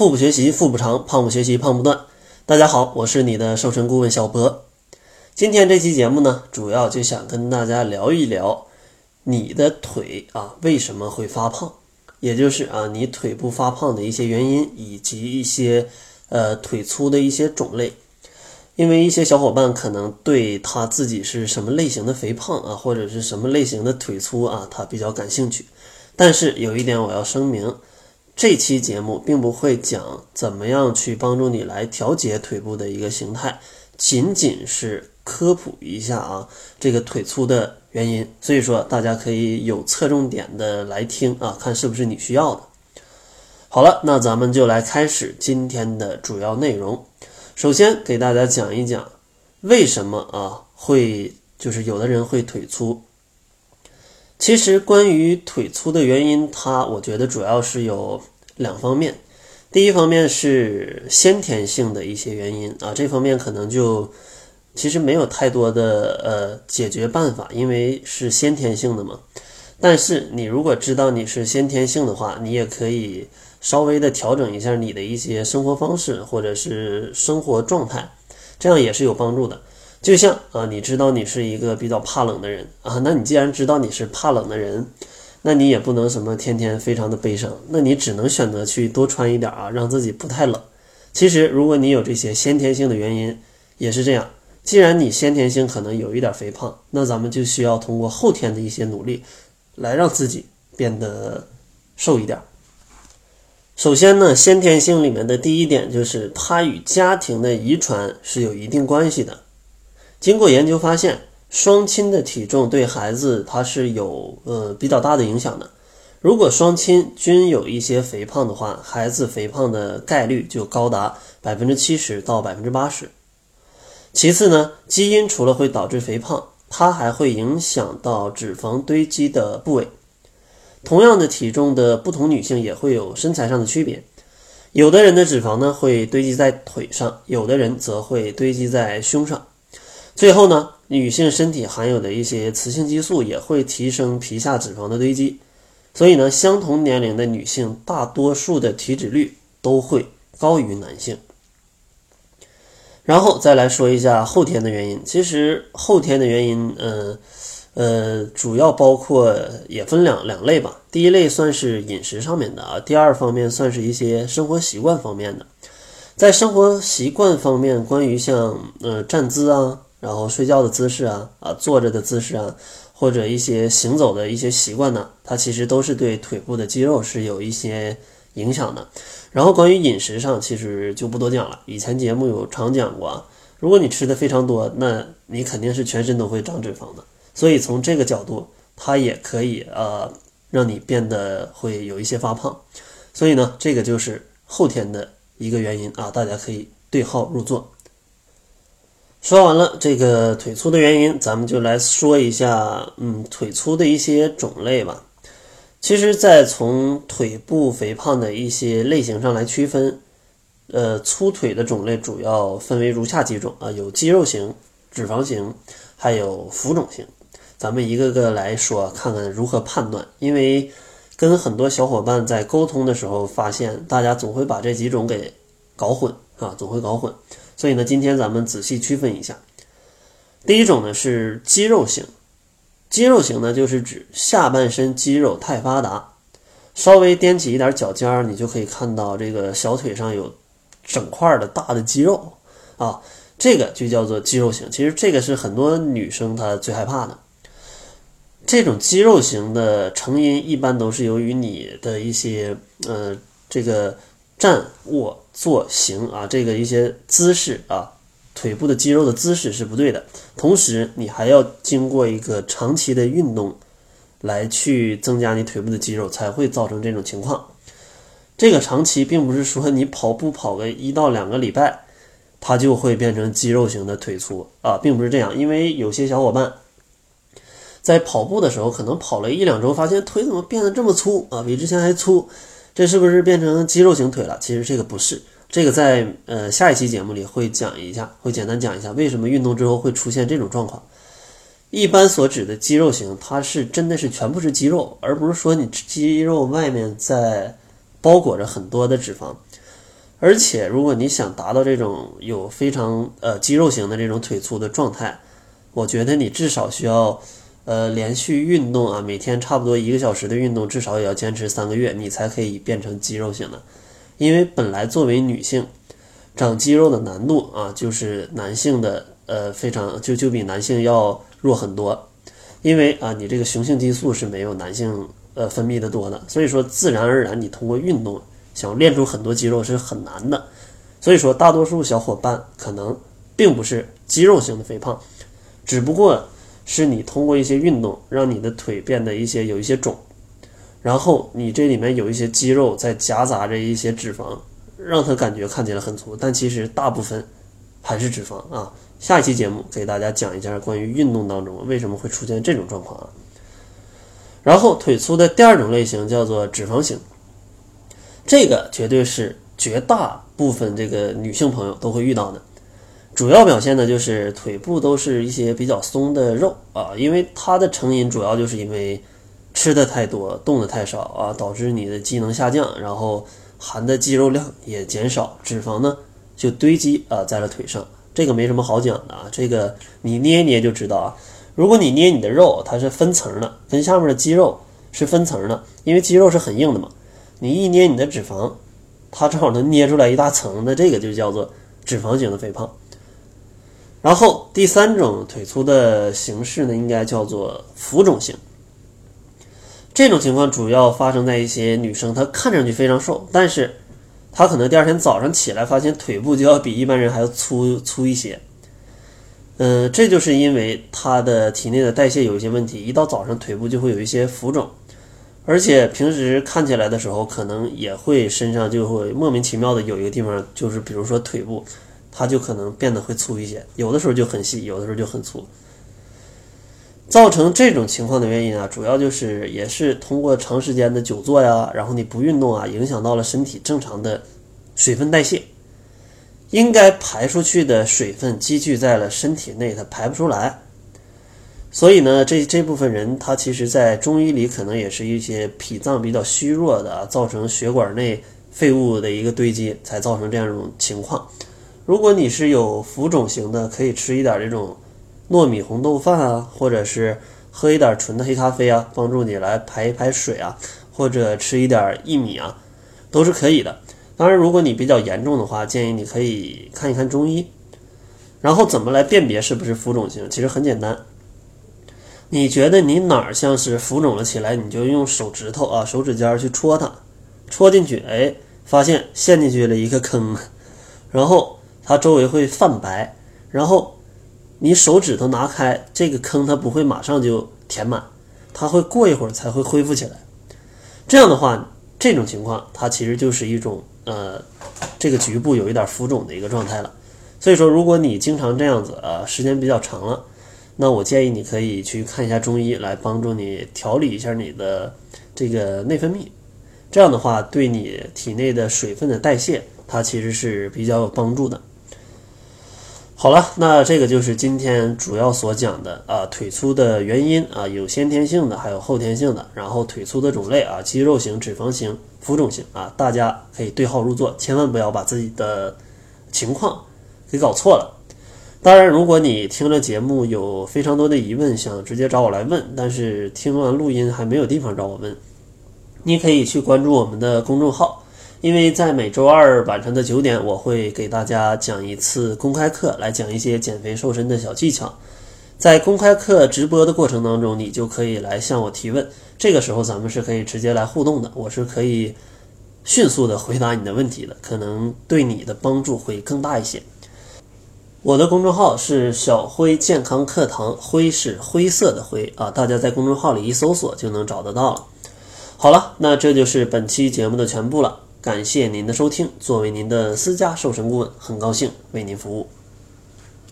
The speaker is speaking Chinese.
腹部学习腹部长，胖不学习胖不断。大家好，我是你的瘦身顾问小博。今天这期节目呢，主要就想跟大家聊一聊你的腿啊为什么会发胖，也就是啊你腿部发胖的一些原因，以及一些呃腿粗的一些种类。因为一些小伙伴可能对他自己是什么类型的肥胖啊，或者是什么类型的腿粗啊，他比较感兴趣。但是有一点我要声明。这期节目并不会讲怎么样去帮助你来调节腿部的一个形态，仅仅是科普一下啊这个腿粗的原因。所以说大家可以有侧重点的来听啊，看是不是你需要的。好了，那咱们就来开始今天的主要内容。首先给大家讲一讲为什么啊会就是有的人会腿粗。其实关于腿粗的原因，它我觉得主要是有两方面。第一方面是先天性的一些原因啊，这方面可能就其实没有太多的呃解决办法，因为是先天性的嘛。但是你如果知道你是先天性的话，你也可以稍微的调整一下你的一些生活方式或者是生活状态，这样也是有帮助的。就像啊，你知道你是一个比较怕冷的人啊，那你既然知道你是怕冷的人，那你也不能什么天天非常的悲伤，那你只能选择去多穿一点啊，让自己不太冷。其实如果你有这些先天性的原因，也是这样。既然你先天性可能有一点肥胖，那咱们就需要通过后天的一些努力，来让自己变得瘦一点。首先呢，先天性里面的第一点就是它与家庭的遗传是有一定关系的。经过研究发现，双亲的体重对孩子他是有呃比较大的影响的。如果双亲均有一些肥胖的话，孩子肥胖的概率就高达百分之七十到百分之八十。其次呢，基因除了会导致肥胖，它还会影响到脂肪堆积的部位。同样的体重的不同女性也会有身材上的区别，有的人的脂肪呢会堆积在腿上，有的人则会堆积在胸上。最后呢，女性身体含有的一些雌性激素也会提升皮下脂肪的堆积，所以呢，相同年龄的女性大多数的体脂率都会高于男性。然后再来说一下后天的原因，其实后天的原因，呃呃，主要包括也分两两类吧。第一类算是饮食上面的啊，第二方面算是一些生活习惯方面的。在生活习惯方面，关于像呃站姿啊。然后睡觉的姿势啊，啊坐着的姿势啊，或者一些行走的一些习惯呢，它其实都是对腿部的肌肉是有一些影响的。然后关于饮食上，其实就不多讲了。以前节目有常讲过，如果你吃的非常多，那你肯定是全身都会长脂肪的。所以从这个角度，它也可以呃让你变得会有一些发胖。所以呢，这个就是后天的一个原因啊，大家可以对号入座。说完了这个腿粗的原因，咱们就来说一下，嗯，腿粗的一些种类吧。其实，在从腿部肥胖的一些类型上来区分，呃，粗腿的种类主要分为如下几种啊，有肌肉型、脂肪型，还有浮肿型。咱们一个个来说，看看如何判断。因为跟很多小伙伴在沟通的时候，发现大家总会把这几种给搞混啊，总会搞混。所以呢，今天咱们仔细区分一下。第一种呢是肌肉型，肌肉型呢就是指下半身肌肉太发达，稍微踮起一点脚尖儿，你就可以看到这个小腿上有整块的大的肌肉啊，这个就叫做肌肉型。其实这个是很多女生她最害怕的。这种肌肉型的成因一般都是由于你的一些呃这个。站、卧、坐、行啊，这个一些姿势啊，腿部的肌肉的姿势是不对的。同时，你还要经过一个长期的运动，来去增加你腿部的肌肉，才会造成这种情况。这个长期并不是说你跑步跑个一到两个礼拜，它就会变成肌肉型的腿粗啊，并不是这样。因为有些小伙伴在跑步的时候，可能跑了一两周，发现腿怎么变得这么粗啊，比之前还粗。这是不是变成肌肉型腿了？其实这个不是，这个在呃下一期节目里会讲一下，会简单讲一下为什么运动之后会出现这种状况。一般所指的肌肉型，它是真的是全部是肌肉，而不是说你肌肉外面在包裹着很多的脂肪。而且如果你想达到这种有非常呃肌肉型的这种腿粗的状态，我觉得你至少需要呃连续运动啊，每天差不多一个小时的运动，至少也要坚持三个月，你才可以变成肌肉型的。因为本来作为女性，长肌肉的难度啊，就是男性的呃非常就就比男性要弱很多。因为啊，你这个雄性激素是没有男性呃分泌的多的，所以说自然而然你通过运动想练出很多肌肉是很难的。所以说，大多数小伙伴可能并不是肌肉型的肥胖，只不过是你通过一些运动让你的腿变得一些有一些肿，然后你这里面有一些肌肉在夹杂着一些脂肪，让它感觉看起来很粗，但其实大部分还是脂肪啊。下一期节目给大家讲一下关于运动当中为什么会出现这种状况啊。然后腿粗的第二种类型叫做脂肪型，这个绝对是绝大部分这个女性朋友都会遇到的。主要表现呢就是腿部都是一些比较松的肉啊，因为它的成因主要就是因为吃的太多，动的太少啊，导致你的机能下降，然后含的肌肉量也减少，脂肪呢就堆积啊在了腿上。这个没什么好讲的啊，这个你捏一捏就知道啊。如果你捏你的肉，它是分层的，跟下面的肌肉是分层的，因为肌肉是很硬的嘛。你一捏你的脂肪，它正好能捏出来一大层的，这个就叫做脂肪型的肥胖。然后第三种腿粗的形式呢，应该叫做浮肿型。这种情况主要发生在一些女生，她看上去非常瘦，但是。她可能第二天早上起来发现腿部就要比一般人还要粗粗一些，嗯，这就是因为她的体内的代谢有一些问题，一到早上腿部就会有一些浮肿，而且平时看起来的时候可能也会身上就会莫名其妙的有一个地方就是比如说腿部，它就可能变得会粗一些，有的时候就很细，有的时候就很粗。造成这种情况的原因啊，主要就是也是通过长时间的久坐呀，然后你不运动啊，影响到了身体正常的水分代谢，应该排出去的水分积聚在了身体内，它排不出来。所以呢，这这部分人他其实在中医里可能也是一些脾脏比较虚弱的，造成血管内废物的一个堆积，才造成这样一种情况。如果你是有浮肿型的，可以吃一点这种。糯米红豆饭啊，或者是喝一点纯的黑咖啡啊，帮助你来排一排水啊，或者吃一点薏米啊，都是可以的。当然，如果你比较严重的话，建议你可以看一看中医。然后怎么来辨别是不是浮肿型？其实很简单，你觉得你哪儿像是浮肿了起来，你就用手指头啊，手指尖去戳它，戳进去，哎，发现陷进去了一个坑，然后它周围会泛白，然后。你手指头拿开，这个坑它不会马上就填满，它会过一会儿才会恢复起来。这样的话，这种情况它其实就是一种呃，这个局部有一点浮肿的一个状态了。所以说，如果你经常这样子啊，时间比较长了，那我建议你可以去看一下中医，来帮助你调理一下你的这个内分泌。这样的话，对你体内的水分的代谢，它其实是比较有帮助的。好了，那这个就是今天主要所讲的啊，腿粗的原因啊，有先天性的，还有后天性的。然后腿粗的种类啊，肌肉型、脂肪型、浮肿型啊，大家可以对号入座，千万不要把自己的情况给搞错了。当然，如果你听了节目有非常多的疑问，想直接找我来问，但是听完录音还没有地方找我问，你可以去关注我们的公众号。因为在每周二晚上的九点，我会给大家讲一次公开课，来讲一些减肥瘦身的小技巧。在公开课直播的过程当中，你就可以来向我提问。这个时候咱们是可以直接来互动的，我是可以迅速的回答你的问题的，可能对你的帮助会更大一些。我的公众号是小辉健康课堂，灰是灰色的灰啊，大家在公众号里一搜索就能找得到了。好了，那这就是本期节目的全部了。感谢您的收听，作为您的私家瘦身顾问，很高兴为您服务。